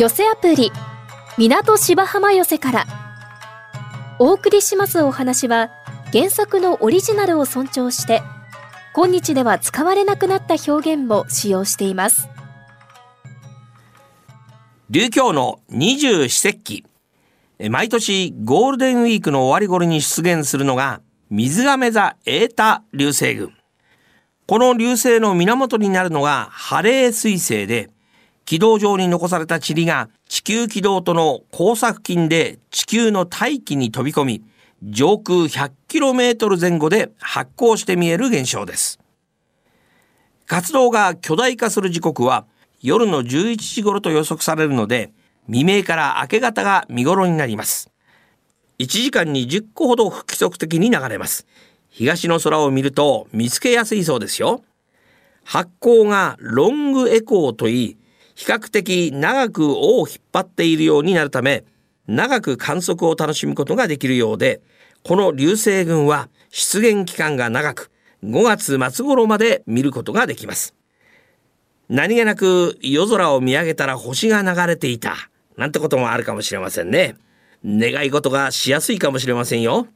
寄せアプリ港芝浜寄せから。お送りしますお話は原作のオリジナルを尊重して今日では使われなくなった表現も使用しています。琉教の二十四節気。毎年ゴールデンウィークの終わり頃に出現するのが水亀座エータ流星群。この流星の源になるのがハレー彗星で軌道上に残された塵が地球軌道との交差付近で地球の大気に飛び込み上空 100km 前後で発光して見える現象です。活動が巨大化する時刻は夜の11時頃と予測されるので未明から明け方が見頃になります。1時間に10個ほど不規則的に流れます。東の空を見ると見つけやすいそうですよ。発光がロングエコーといい比較的長く尾を引っ張っているようになるため長く観測を楽しむことができるようでこの流星群は出現期間が長く5月末頃まで見ることができます。何気なく夜空を見上げたら星が流れていたなんてこともあるかもしれませんね。願い事がしやすいかもしれませんよ。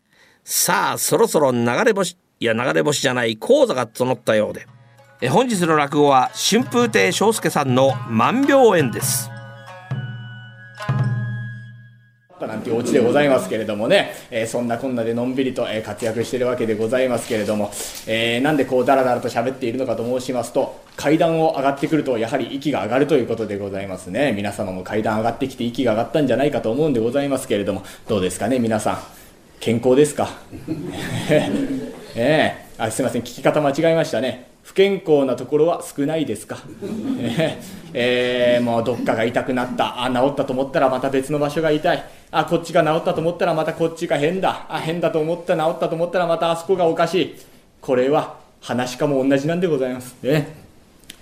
さあそろそろ流れ星いや流れ星じゃない講座が整ったようで。え本日の落語は春風亭昇介さんの万病園です。なんていうオチでございますけれどもね、えー、そんなこんなでのんびりと、え活躍してるわけでございますけれども、えー、なんでこうダラダラと喋っているのかと申しますと階段を上がってくるとやはり息が上がるということでございますね。皆様も階段上がってきて息が上がったんじゃないかと思うんでございますけれども。どうですかね皆さん。健康ですか？ええ、あすいません。聞き方間違えましたね。不健康なところは少ないですか、えー、もうどっかが痛くなった。あ治ったと思ったらまた別の場所が痛い。あこっちが治ったと思ったらまたこっちが変だ。あ変だと思った治ったと思ったらまたあそこがおかしい。これは話かも同じなんでございます。ね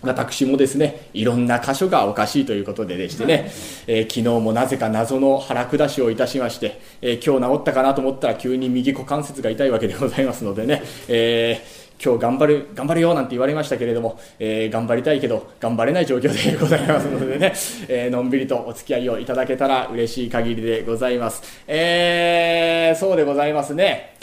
私もですねいろんな箇所がおかしいということででしてね、えー、昨日もなぜか謎の腹下しをいたしまして、えー、今日治ったかなと思ったら急に右股関節が痛いわけでございますのでね、えー今日頑張る、頑張るよなんて言われましたけれども、えー、頑張りたいけど、頑張れない状況で ございますのでね、えー、のんびりとお付き合いをいただけたら嬉しい限りでございます。えー、そうでございますね。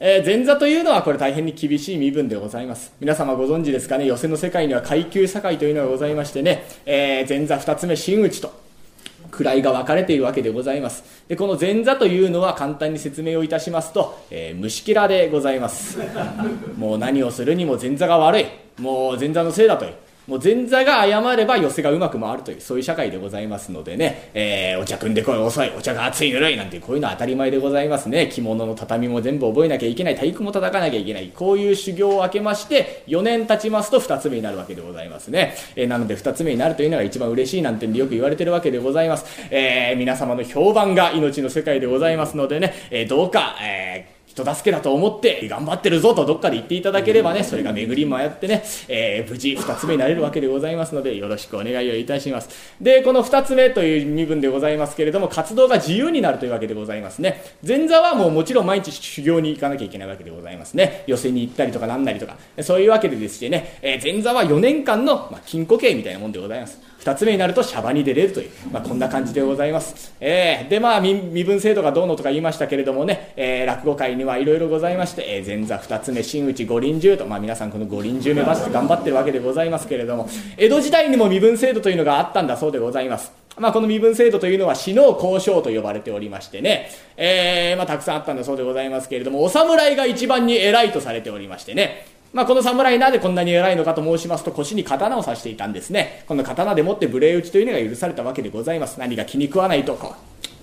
えー、前座というのはこれ大変に厳しい身分でございます。皆様ご存知ですかね、寄席の世界には階級境というのがございましてね、えー、前座2つ目真打ちと、位が分かれているわけでございます。で、この前座というのは簡単に説明をいたしますと、えー、虫キラでございます。もう何をするにも前座が悪い。もう前座のせいだという。もう前座が謝れば寄せがうまく回るというそういう社会でございますのでね、えー、お茶汲んでこい遅い。お茶が熱いぬるいなんてこういうのは当たり前でございますね。着物の畳も全部覚えなきゃいけない体育も叩かなきゃいけない。こういう修行を明けまして4年経ちますと2つ目になるわけでございますね、えー、なので2つ目になるというのが一番嬉しいなんてんでよく言われてるわけでございます、えー、皆様の評判が命の世界でございますのでね、えどうか、え人助けだと思って頑張ってるぞとどっかで言っていただければね、それが巡り回ってね、えー、無事2つ目になれるわけでございますので、よろしくお願いをいたします。で、この2つ目という身分でございますけれども、活動が自由になるというわけでございますね。前座はもうもちろん毎日修行に行かなきゃいけないわけでございますね。寄席に行ったりとかなんなりとか、そういうわけでですね、えー、前座は4年間の、まあ、金庫刑みたいなもんでございます。2つ目になるとシャバに出れるという、まあ、こんな感じでございます。えー、で、まあ身、身分制度がどうのとか言いましたけれどもね、えー、落語界にはいろいろございまして、えー、前座2つ目、真打ち五輪中と、まあ、皆さんこの五輪中目指して頑張ってるわけでございますけれども、江戸時代にも身分制度というのがあったんだそうでございます。まあ、この身分制度というのは死の交渉と呼ばれておりましてね、えー、まあ、たくさんあったんだそうでございますけれども、お侍が一番に偉いとされておりましてね、まあ、この侍なぜこんなに偉いのかと申しますと腰に刀を刺していたんですね。この刀でもって無礼打ちというのが許されたわけでございます。何が気に食わないと。こ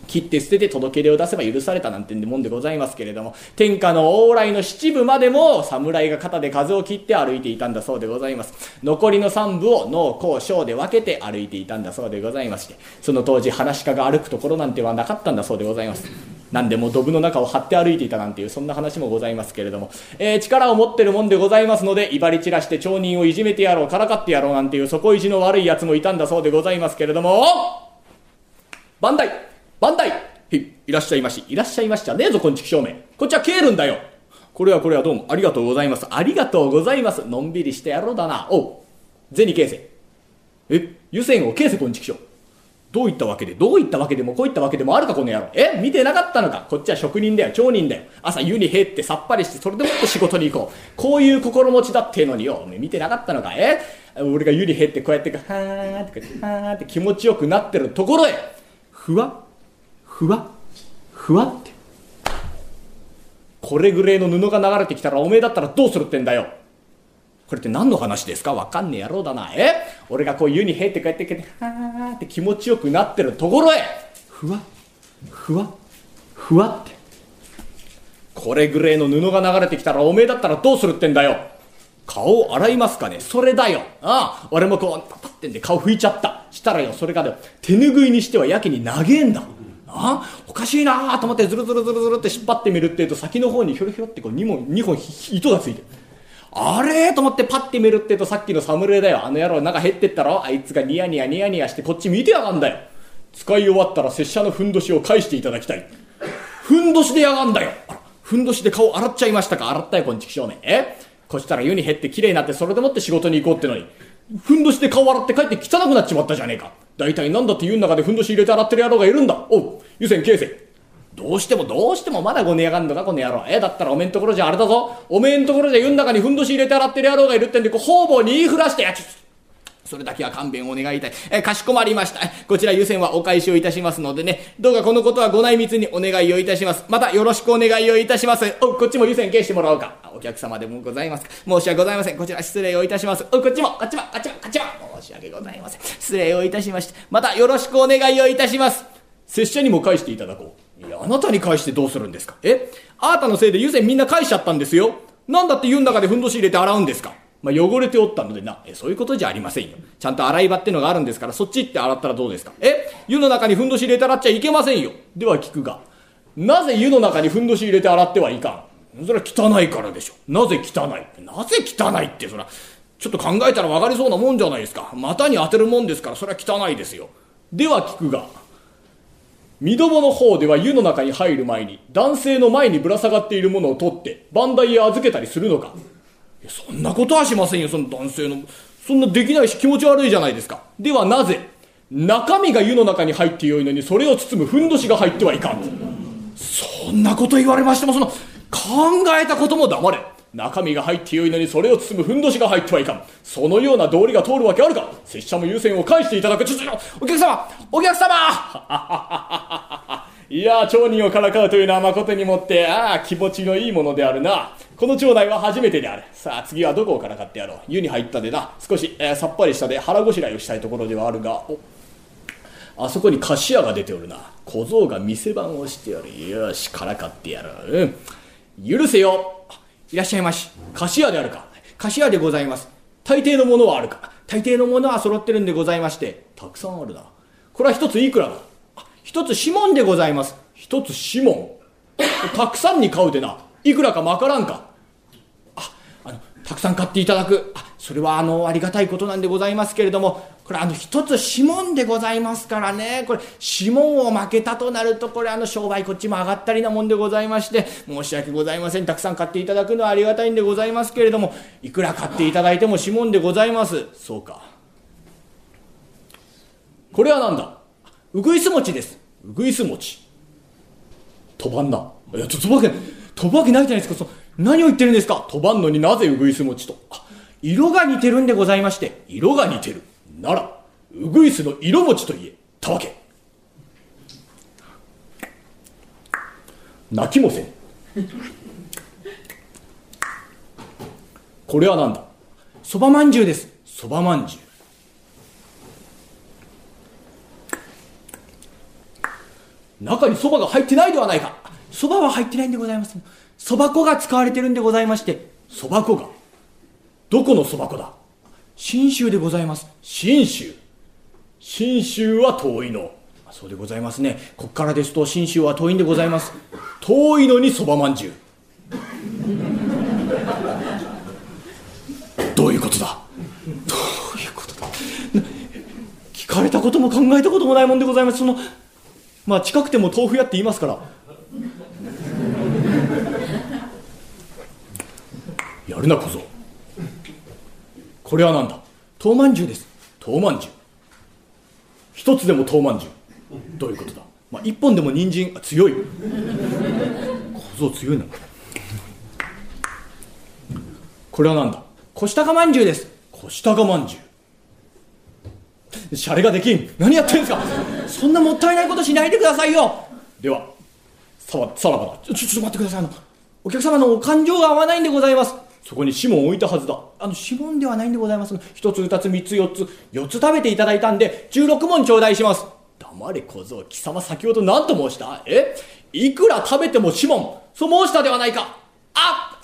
切って捨てて届け出を出せば許されたなんてもんでございますけれども。天下の往来の七部までも侍が肩で風を切って歩いていたんだそうでございます。残りの三部を脳甲小で分けて歩いていたんだそうでございまして。その当時話し家が歩くところなんてはなかったんだそうでございます。何でもドブの中を張って歩いていたなんていうそんな話もございますけれども、えー、力を持ってるもんでございますので威張り散らして町人をいじめてやろうからかってやろうなんていう底意地の悪い奴もいたんだそうでございますけれども。万代万代いいらっしゃいましいらっしゃいましじゃねえぞこんちき証明こっちは帰るんだよ。これはこれはどうも。ありがとうございます。ありがとうございます。のんびりしてやろうだな。おう。銭形成え湯煎を形成こんちきしょどういったわけで、どういったわけでもこういったわけでもあるか、この野郎。え見てなかったのかこっちは職人だよ、町人だよ。朝湯に入ってさっぱりして、それでもって仕事に行こう。こういう心持ちだってのによ、お見てなかったのかえ俺が湯に入ってこうやって、はーって、はーって気持ちよくなってるところへ、ふわ、ふわ、ふわって。これぐらいの布が流れてきたらおめえだったらどうするってんだよ。これって何の話ですか？わかんねえ野郎だな。え？俺がこう湯に入って帰ってきて、はーって気持ちよくなってるところへ、ふわ、ふわ、ふわって。これぐらいの布が流れてきたらおめえだったらどうするってんだよ。顔を洗いますかね？それだよ。ああ、俺もこう、パパってんで顔拭いちゃった。したらよ、それがよ、手拭いにしてはやけに長えんだ。あおかしいなと思ってずるずるずるずるって引っ張ってみるってえと先の方にひょろひょろってこう2本 ,2 本糸がついてる。あれ？と思ってパッて見るってとさっきの侍だよ。あの野郎中減ってったろ？あいつがニヤニヤニヤニヤしてこっち見てやがんだよ。使い終わったら拙者のふんどしを返していただきたい。ふんどしでやがんだよ。あふんどしで顔洗っちゃいましたか？洗ったよ、こんちくしょうめ。え？こしたら湯に減って綺麗になってそれでもって仕事に行こうってのに。ふんどしで顔洗って帰って汚くなっちまったじゃねえか。大体なんだって湯の中でふんどし入れて洗ってる野郎がいるんだ。おう、湯煎形成。どうしてもどうしてもまだごねやがんのかこの野郎。えだったらおめんところじゃあれだぞ。おめんところじゃ湯の中にふんどし入れて洗ってる野郎がいるってんで、こう方々に言いふらしてやつ。それだけは勘弁をお願いたい。えかしこまりました。こちら湯煎はお返しをいたしますのでね、どうかこのことはご内密にお願いをいたします。またよろしくお願いをいたします。お、こっちも湯煎消してもらおうか。お客様でもございますか。申し訳ございません。こちら失礼をいたします。お、こっちも、こっちも、こっちも、こっちも。申し訳ございません。失礼をいたしまして、またよろしくお願いをいたします。拙者にも返していただこう。いや、あなたに返してどうするんですか？え？あなたのせいで湯煎みんな返しちゃったんですよ。なんだって湯の中でふんどし入れて洗うんですか？まあ、汚れておったのでな、え、そういうことじゃありませんよ。ちゃんと洗い場ってのがあるんですから、そっち行って洗ったらどうですか？え？湯の中にふんどし入れて洗っちゃいけませんよ。では聞くが、なぜ湯の中にふんどし入れて洗ってはいかん？それは汚いからでしょ。なぜ汚い？なぜ汚いって、そら、ちょっと考えたら分かりそうなもんじゃないですか。股に当てるもんですから、それは汚いですよ。では聞くが、見どもの方では湯の中に入る前に男性の前にぶら下がっているものを取って番台へ預けたりするのか。そんなことはしませんよ。その男性のそんなできないし気持ち悪いじゃないですか。ではなぜ中身が湯の中に入ってよいのにそれを包むふんどしが入ってはいかん。そんなこと言われましてもその考えたことも黙れ。中身が入ってよいのにそれを包むふんどしが入ってはいかん。そのような道理が通るわけあるか拙者も優先を返していただく。ちょちょ、お客様お客様 いや町人をからかうというのは誠にもって、ああ、気持ちのいいものであるな。この町内は初めてである。さあ、次はどこをからかってやろう。湯に入ったでな。少し、えー、さっぱりしたで腹ごしらえをしたいところではあるが、お、あそこに菓子屋が出ておるな。小僧が店番をしておる。よし、からかってやろう。うん。許せよ。いらっしゃいまし。菓子屋であるか。菓子屋でございます。大抵のものはあるか。大抵のものは揃ってるんでございまして、たくさんあるな。これは一ついくらだ一つ指紋でございます。一つ指紋。たくさんに買うてな。いくらかまからんか。たくさん買っていただく。あ、それはあの、ありがたいことなんでございますけれども、これあの、一つ指紋でございますからね、これ、指紋を負けたとなると、これあの、商売こっちも上がったりなもんでございまして、申し訳ございません。たくさん買っていただくのはありがたいんでございますけれども、いくら買っていただいても指紋でございます。そうか。これは何だ？うぐいす餅です。うぐいす餅。飛ばんな。いや、飛ぶわけ、飛ぶわけないじゃないですか。何を言ってるんですか？飛ばんのになぜうぐいす餅と？色が似てるんでございまして、色が似てる。なら、うぐいすの色持ちといえ、たわけ。泣きもせん。これは何だ？そばまんじゅうです。そばまんじゅう。中にそばが入ってないではないか。そばは入ってないんでございます。そば粉が使われてるんでございまして、そば粉が。どこのそば粉だ？信州でございます。信州。信州は遠いの。そうでございますね。こっからですと信州は遠いんでございます。遠いのにそばまんじゅう。どういうことだ？どういうことだ？聞かれたことも考えたこともないもんでございます。その、まあ近くても豆腐屋って言いますから。やるな小僧。これは何だ？豆まんじゅうです。豆まんじゅう一つでも豆まんじゅうどういうことだ、まあ、一本でも人参あ強い。小僧強いな。これは何だ？小下がまんじゅうです。小下がまんじゅう。シャレができん。何やってんすか？そんなもったいないことしないでくださいよ。ではささらばだ。ちょちょっと待ってください。お客様のお感情が合わないんでございます。そこに指紋を置いたはずだあの指紋ではないんでございます一つ二つ三つ四つ四つ食べていただいたんで十六問頂戴します黙れ小僧貴様先ほど何と申した？え？いくら食べても指紋そう申したではないかあ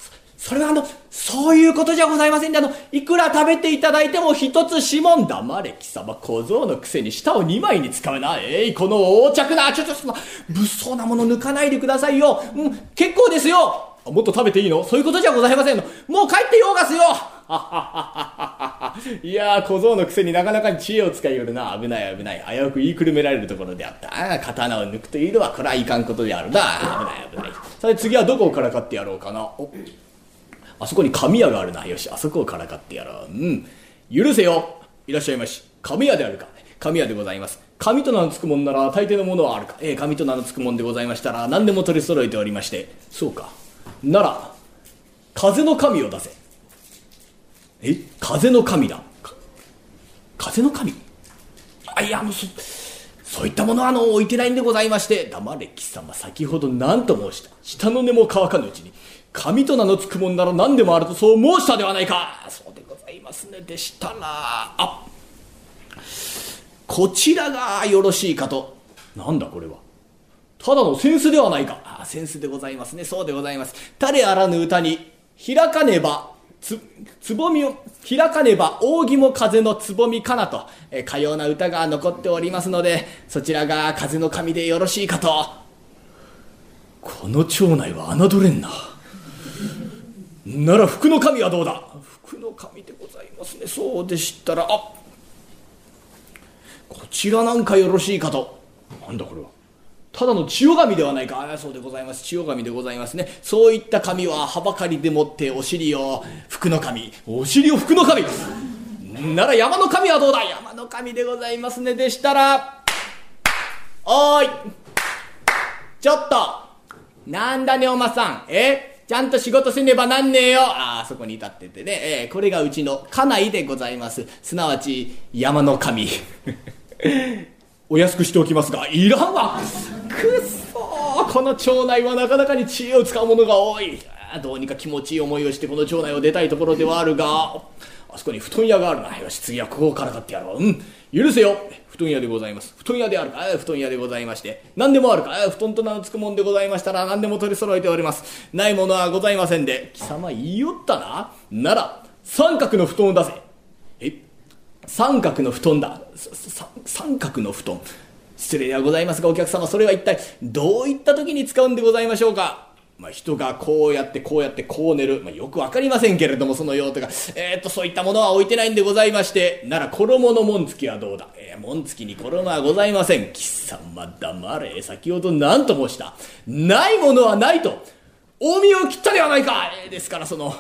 それはあの、そういうことじゃございませんで、あの、いくら食べていただいても一つ指紋黙れ貴様小僧のくせに舌を二枚に使うな。えい、この横着な、ちょっとその、物騒なもの抜かないでくださいよ。うん、結構ですよ。もっと食べていいの？そういうことじゃございませんの。もう帰ってようがすよ いやー、小僧のくせになかなかに知恵を使いよるな。危ない危ない。危うく言いくるめられるところであった。刀を抜くというのは、これはいかんことであるな。危ない危ない。さて次はどこをからかってやろうかな。おあそこに神屋があるな。よし、あそこをからかってやろう。うん。許せよ。いらっしゃいまし。神屋であるか。神屋でございます。神と名の付くもんなら大抵のものはあるか。えー、神と名の付くもんでございましたら何でも取り揃えておりまして。そうか。なら、風の神を出せ。え？風の神だ。風の神？あ、いや、あの、そ、そういったものはあの置いてないんでございまして、黙れ貴様、先ほど何と申した。下の根も乾かぬうちに、神と名の付くもんなら何でもあるとそう申したではないか。そうでございますね。でしたらあこちらがよろしいかと。なんだこれは。ただの扇子ではないか。あ扇子でございますね。そうでございます。誰あらぬ歌に開かねばつ、つぼみを、開かねば扇も風のつぼみかなと、えかような歌が残っておりますので、そちらが風の神でよろしいかと。この町内は侮れんな。なら福の神はどうだ？福の神でございますね。そうでしたらあこちらなんかよろしいかと。なんだこれは？ただの千代神ではないか。あそうでございます。千代神でございますね。そういった神ははばかりでもってお尻を福の神。お尻を福の神。なら山の神はどうだ？山の神でございますね。でしたらおーい。ちょっと。なんだねおまさん。え？ちゃんと仕事せねばなんねえよ。ああ、そこに立っててね、えー、これがうちの家内でございます。すなわち、山の神。お安くしておきますが、いらんわくっそこの町内はなかなかに知恵を使う者が多い。どうにか気持ちいい思いをしてこの町内を出たいところではあるが、あそこに布団屋があるな。よし、次はここから立ってやろう。うん。許せよ布団屋でございます。布団屋であるか？布団屋でございまして。何でもあるか？布団と名の付くもんでございましたら何でも取り揃えております。ないものはございませんで。貴様言いよったななら、三角の布団を出せ。え？三角の布団だ。さ三角の布団。失礼ではございますがお客様それは一体どういった時に使うんでございましょうか？まあ、人がこうやってこうやってこう寝る、まあ、よくわかりませんけれども、その用途が、えー、っと、そういったものは置いてないんでございまして、なら衣の紋付きはどうだ？えー、紋付きに衣はございません。貴様黙れ。先ほど何と申した？ないものはないと。大見を切ったではないか、えー、ですからその、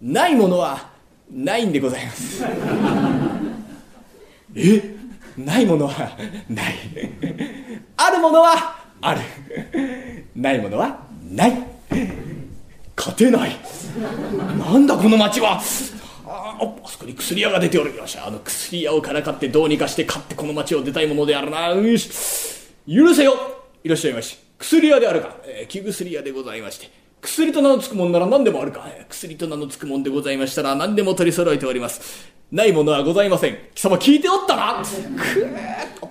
ないものはないんでございます。え？ないものはない。あるものはある。ないものはない。勝てない。なんだこの町は。ああそこに薬屋が出ておるよしあの薬屋をからかってどうにかして買ってこの町を出たいものであるな。よし。許せよ。いらっしゃいまし。薬屋であるか、えー、木薬屋でございまして。薬と名の付くもんなら何でもあるか、薬と名の付くもんでございましたら何でも取り揃えております。ないものはございません貴様聞いておったなくー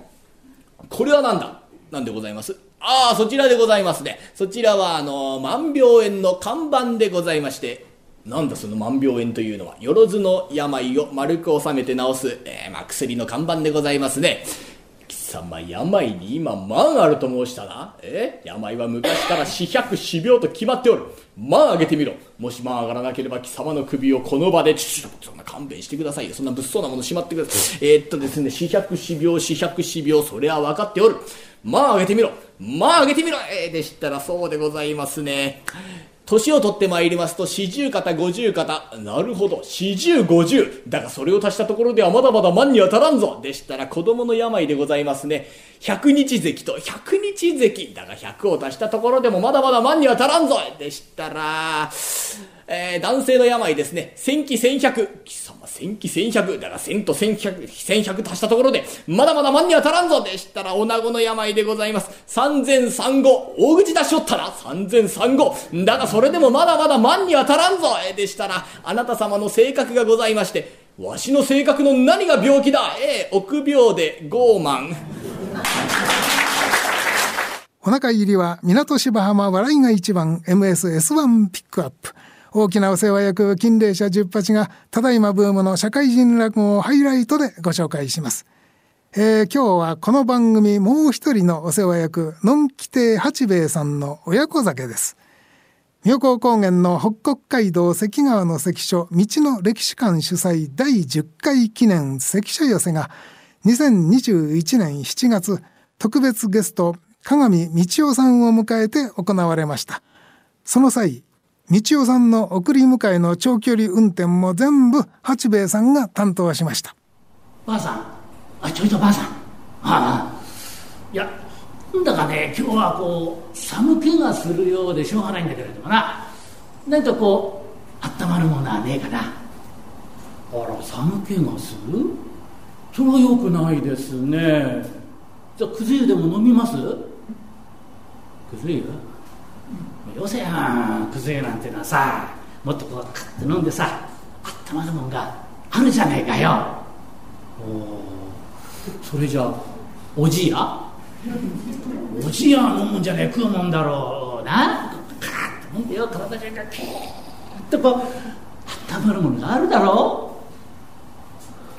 これは何だ？何でございます？ああ、そちらでございますね。そちらは、あの、万病園の看板でございまして、なんだその万病園というのは、よろずの病を丸く収めて治す、えー、まあ、薬の看板でございますね。貴様、病に今、万あると申したな。え病は昔から死百死病と決まっておる。まあ上げてみろ。もしまあ上がらなければ貴様の首をこの場で、ちょ、そんな勘弁してくださいよ。そんな物騒なものしまってください。えー、っとですね、四百四秒四百四秒、それは分かっておる。まあ、上げてみろまあ、上げてみろえー、でしたらそうでございますね。年を取ってまいりますと、四十肩、五十肩。なるほど、四十五十。だがそれを足したところではまだまだ万には足らんぞ。でしたら子供の病でございますね。百日関と百日関。だが百を足したところでもまだまだ万には足らんぞ。でしたら、えー、男性の病ですね。千期千百。貴様千期千百。だが千と千百、千百足したところで、まだまだ万には足らんぞでしたら、女子の病でございます。三千三五。大口出しおったな。三千三五。だがそれでもまだまだ万には足らんぞえでしたら、あなた様の性格がございまして、わしの性格の何が病気だええ、臆病で傲慢。お腹入りは港芝浜笑いが一番 MSS1 ピックアップ。大きなお世話役金霊社十八がただいまブームの社会人落語をハイライトでご紹介します。えー、今日はこの番組もう一人のお世話役のんき亭八兵衛さんの親子酒です。妙高高原の北国街道関川の関所道の歴史館主催第10回記念関所寄せが2021年7月特別ゲスト鏡道夫さんを迎えて行われました。その際道夫さんの送り迎えの長距離運転も全部八兵衛さんが担当しました。ばあさん。あちょいとばあさん。ああ。いやなんだかね今日はこう寒気がするようでしょうがないんだけれどもな。何とこう温まるものはねえかな。あら寒気がする？それはよくないですね。じゃあくず湯でも飲みます？くず湯？よせやくず湯なんてのはさもっとこうカッて飲んでさあったまるもんがあるじゃねえかよ。おそれじゃあおじや？おじや飲むんじゃねえ食うもんだろうな。カッと飲んでよ体中がキーッとこうあったまるものがあるだろ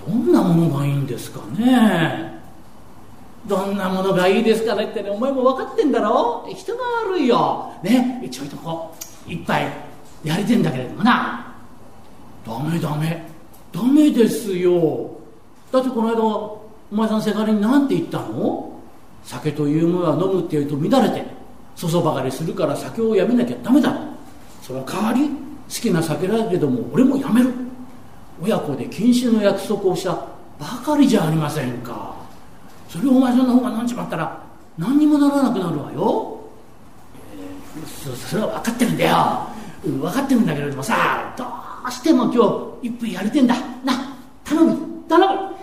う。どんなものがいいんですかね。どんなものがいいですかねってねお前も分かってんだろ？人が悪いよ。ね？ちょいとこう一杯やりてんだけれどもな。ダメダメ。ダメですよ。だってこの間お前さんせがれに何て言ったの？酒というものは飲むって言うと乱れてそそばかりするから酒をやめなきゃダメだその代わり好きな酒だけども俺もやめる。親子で禁止の約束をしたばかりじゃありませんか。それをお前さんの方が飲んじまったら何にもならなくなるわよ、えー、そそれは分かってるんだよ。分かってるんだけれどもさどうしても今日一分やりてんだ。な頼む頼む。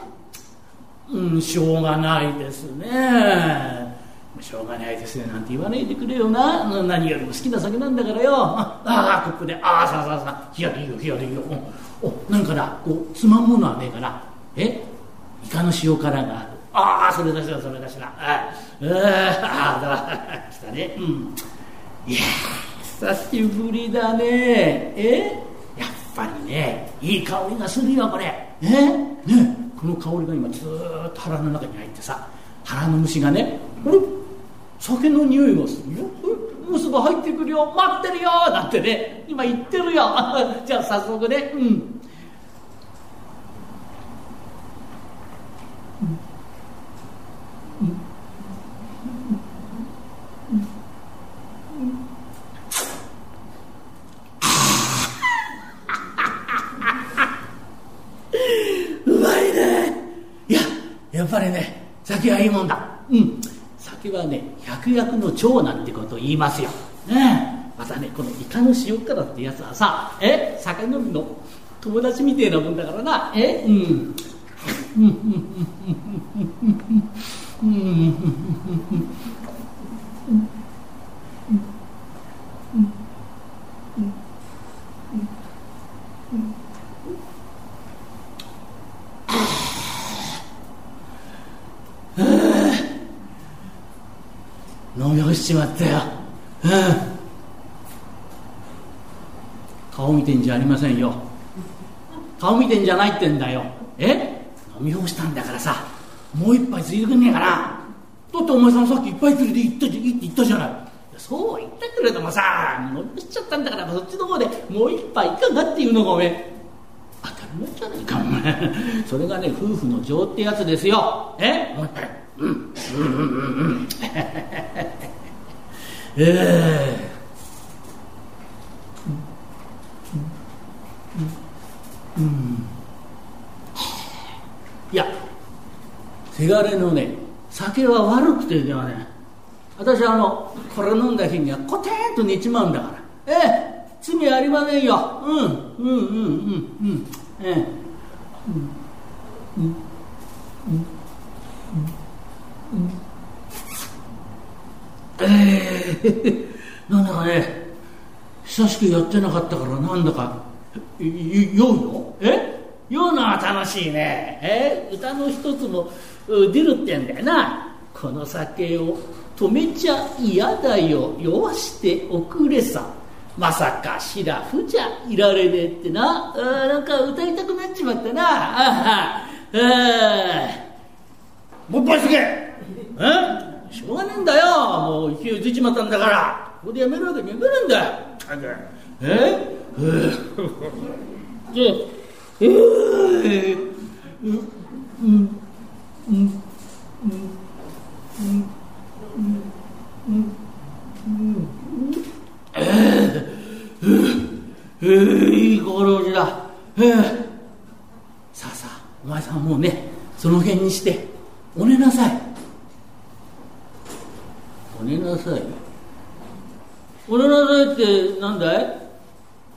うんしょうがないですね。しょうがないですね。なんて言わないでくれよな。何よりも好きな酒なんだからよ。ああここで。ああさあさあさ。あ冷やでいいよ冷やでいいよ。おなんかなこうつまむものはねえかな。え？イカの塩辛があるああそれだしだそれだしだああだ来たね。うん。いや久しぶりだね。え？やっぱりねいい香りがするよこれ。え？ね？この香りが今ずっと腹の中に入ってさ腹の虫がねあれ酒の匂いがするよ。虫が入ってくるよ。待ってるよ。なんてね今言ってるよ。じゃあ早速ねうんやっぱりね酒はいいもんだ。うん。酒はね百薬の長なんてことを言いますよ。ねまたねこのイカの塩辛ってやつはさえ？酒飲みの？友達みてえなもんだからな。え？うん。うん。うん。うん。うん。うん。うん。飲み干しちまったよ、うん、顔見てんじゃありませんよ。顔見てんじゃないってんだよ。え？飲み干したんだからさもう一杯ついてくんねえかな。だってお前さんさっきいっぱい連れて行ったいいって言ったじゃない。そう言ったけれどもさ飲み干しちゃったんだからそっちの方でもう一杯いかがっていうのがおめえ。当たり前じゃないかお前。それがね夫婦の情ってやつですよ。え？もう一杯うん。うん。うん。うん。ええいやせがれのね酒は悪くてではね私あのこれ飲んだ日にはコテンと寝ちまうんだから。ええ罪ありませんよ。うんうんうんうんうんええ。うんうんうんうん。ええ。なんだかね久しくやってなかったからなんだか酔うの？え？酔うのは楽しいね。え？歌の一つも出るってんだよな。この酒を止めちゃ嫌だよ。酔わしておくれさ。まさかシラフじゃいられねえってな。あなんか歌いたくなっちまったな。ああもう一杯すげえ。しょうがねえんだよ。もう勢いついちまったんだから。ここでやめるわけにはいかないんだよ。え？え？じゃあえ？え？うんうんうんうんうんええいい心持ちだええさあさあお前さんもうねその辺にしてお寝なさいお寝なさいお寝なさいってなんだい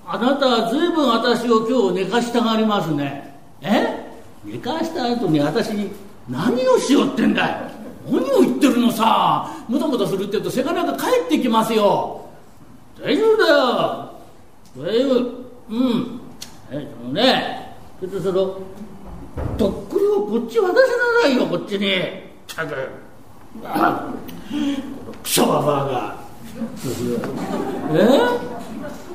あなたは随分私を今日寝かしたがりますねえ寝かした後に私に何をしようってんだい？何を言ってるのさ？もたもたするって言うとせがれが帰ってきますよ。大丈夫だよ。大丈夫。うん。えそのねちょっとそのとっくりをこっち渡しなさいよこっちに。たくクソババアが。え？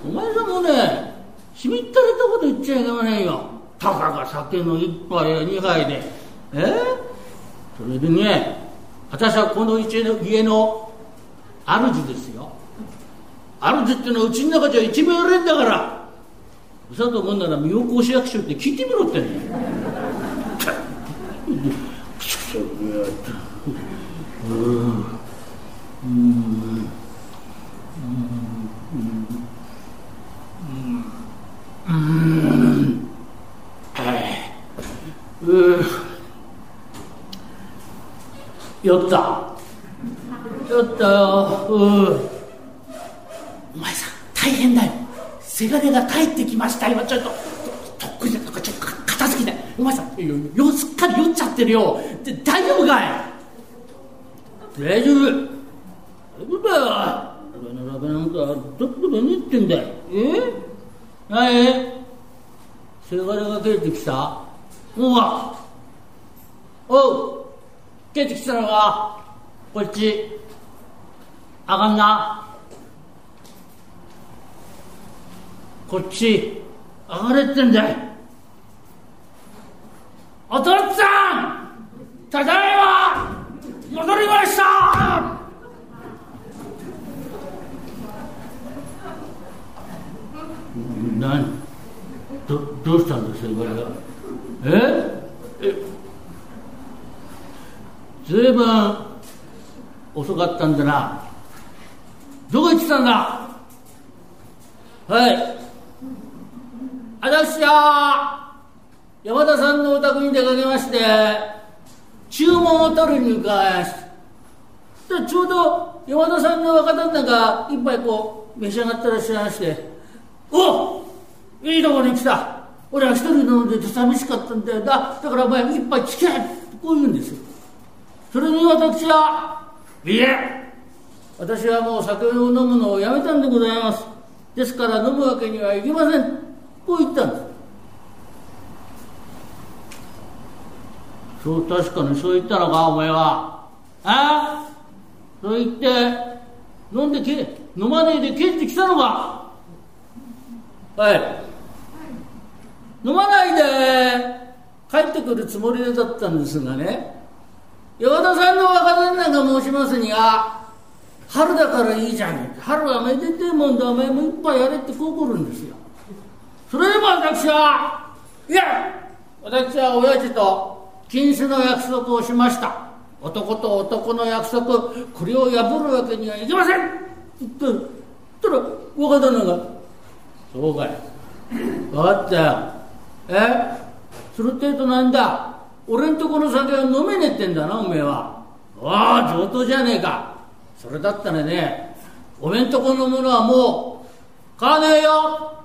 お前さんもねしみったれたこと言っちゃいけませんよ。たかが酒の一杯や二杯でえ？それでね私はこの家の家の主ですよ。主っていうのはうちの中じゃ一番やれんだから。うさと思うなら妙高市役所って聞いてみろってね。うんうん酔った。酔ったよ。うん。お前さん大変だよ。せがれが帰ってきましたよ。ちょっととっくりだとかちょっと片付けて。お前さんよすっかり酔っちゃってるよ。で大丈夫かい?大丈夫。大丈夫だよ。俺のラベなんかどこで寝ってんだよ。え?何?せがれが帰ってきた?おう。おう。帰ってきたのかこっち。あかんな。こっち。上がれってんだい。お父っつぁんただいま。戻りました。何どどうしたんですこれが？え？えずいぶん遅かったんだな。どこ行ってたんだ？はい。私は山田さんのお宅に出かけまして注文を取りに伺いましたちょうど山田さんの若旦那が一杯こう召し上がってらっしゃいまして「おいいとこに来た。俺は一人飲んでて寂しかったんだよだだからお前一杯つけ!」こう言うんですよ。それに私は「いえ。私はもう酒を飲むのをやめたんでございます。ですから飲むわけにはいきません」こう言ったんです。そう確かにそう言ったのかお前は。ああそう言って飲んでけ飲まねえで帰ってきたのか。はい。飲まないで帰ってくるつもりだったんですがね山田さんの若旦那が申しますには春だからいいじゃねえ春はめでてえもんだお前も一杯やれってこう来るんですよ。それでも私はいや私は親父と禁止の約束をしました。男と男の約束これを破るわけにはいきません。っ言ったら若旦那が「そうかい。分かったよ。え？それってとなんだ。俺んとこの酒は飲めねえってんだなおめえは。ああ上等じゃねえか。それだったらねおめんとこのものはもう買わねえよ。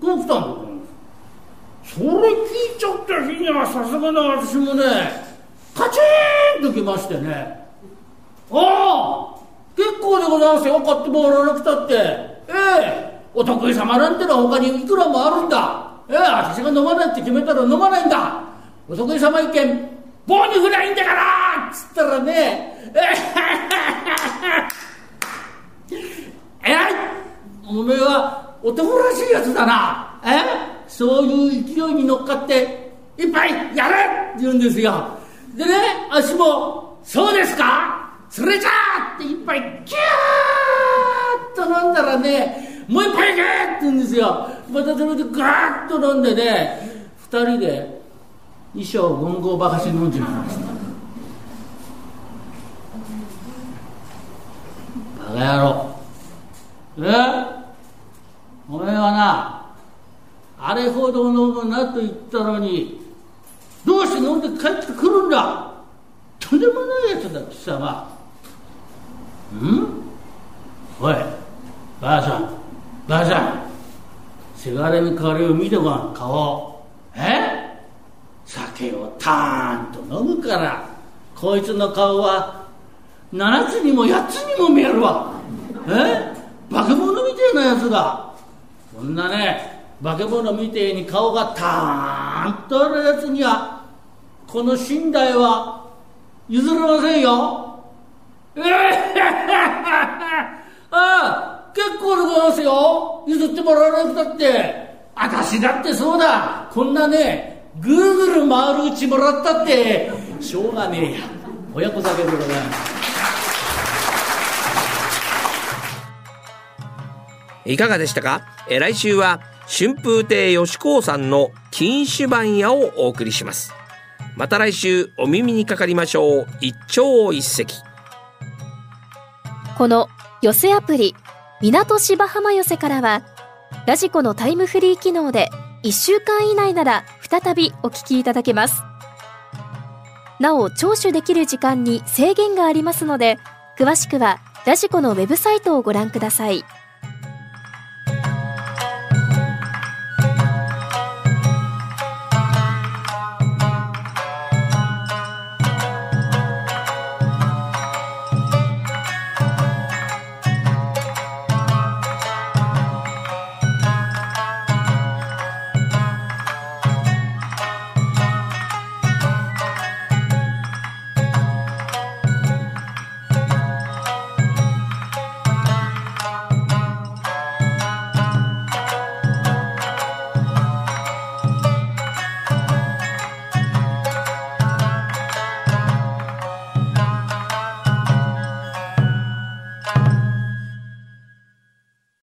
こう来たんだそれ聞いちゃった日にはさすがの私もねカチーンときましてね。ああ結構でございますよ。買ってもらわなくたって。ええお得意様なんてのは他にいくらもあるんだ。ええ私が飲まないって決めたら飲まないんだお得意様一件棒に振りゃいいんだからっつったらね えらいおめえは男らしいやつだな。えそういう勢いに乗っかって一杯やれって言うんですよ。でね足もそうですかそれじゃあって一杯ギューッと飲んだらねもう一杯いけって言うんですよ。またそれでガーッと飲んでね二人で衣装文豪ばかし飲んじまいましたバカ野郎。え？お前はなあれほど飲むなと言ったのにどうして飲んで帰ってくるんだ？とんでもないやつだ貴様。ん？おいばあさんばあさん。せがれのカレーを見てごらん顔え？酒をたーんと飲むからこいつの顔は7つにも8つにも見えるわ。え？化け物みてえなやつだ。こんなね化け物みてえに顔がたーんとあるやつにはこの寝台は譲れませんよ。ええああ結構でございますよ。譲ってもらわなくたって。私だってそうだ。こんなねぐるぐる回るうちもらったって。しょうがねえや。親子酒でございます。いかがでしたか？え来週は春風亭吉光さんの金酒番屋をお送りします。また来週お耳にかかりましょう。一朝一夕。この寄せアプリ港芝浜寄せからはラジコのタイムフリー機能で1週間以内なら再びお聞きいただけます。なお聴取できる時間に制限がありますので詳しくはラジコのウェブサイトをご覧ください。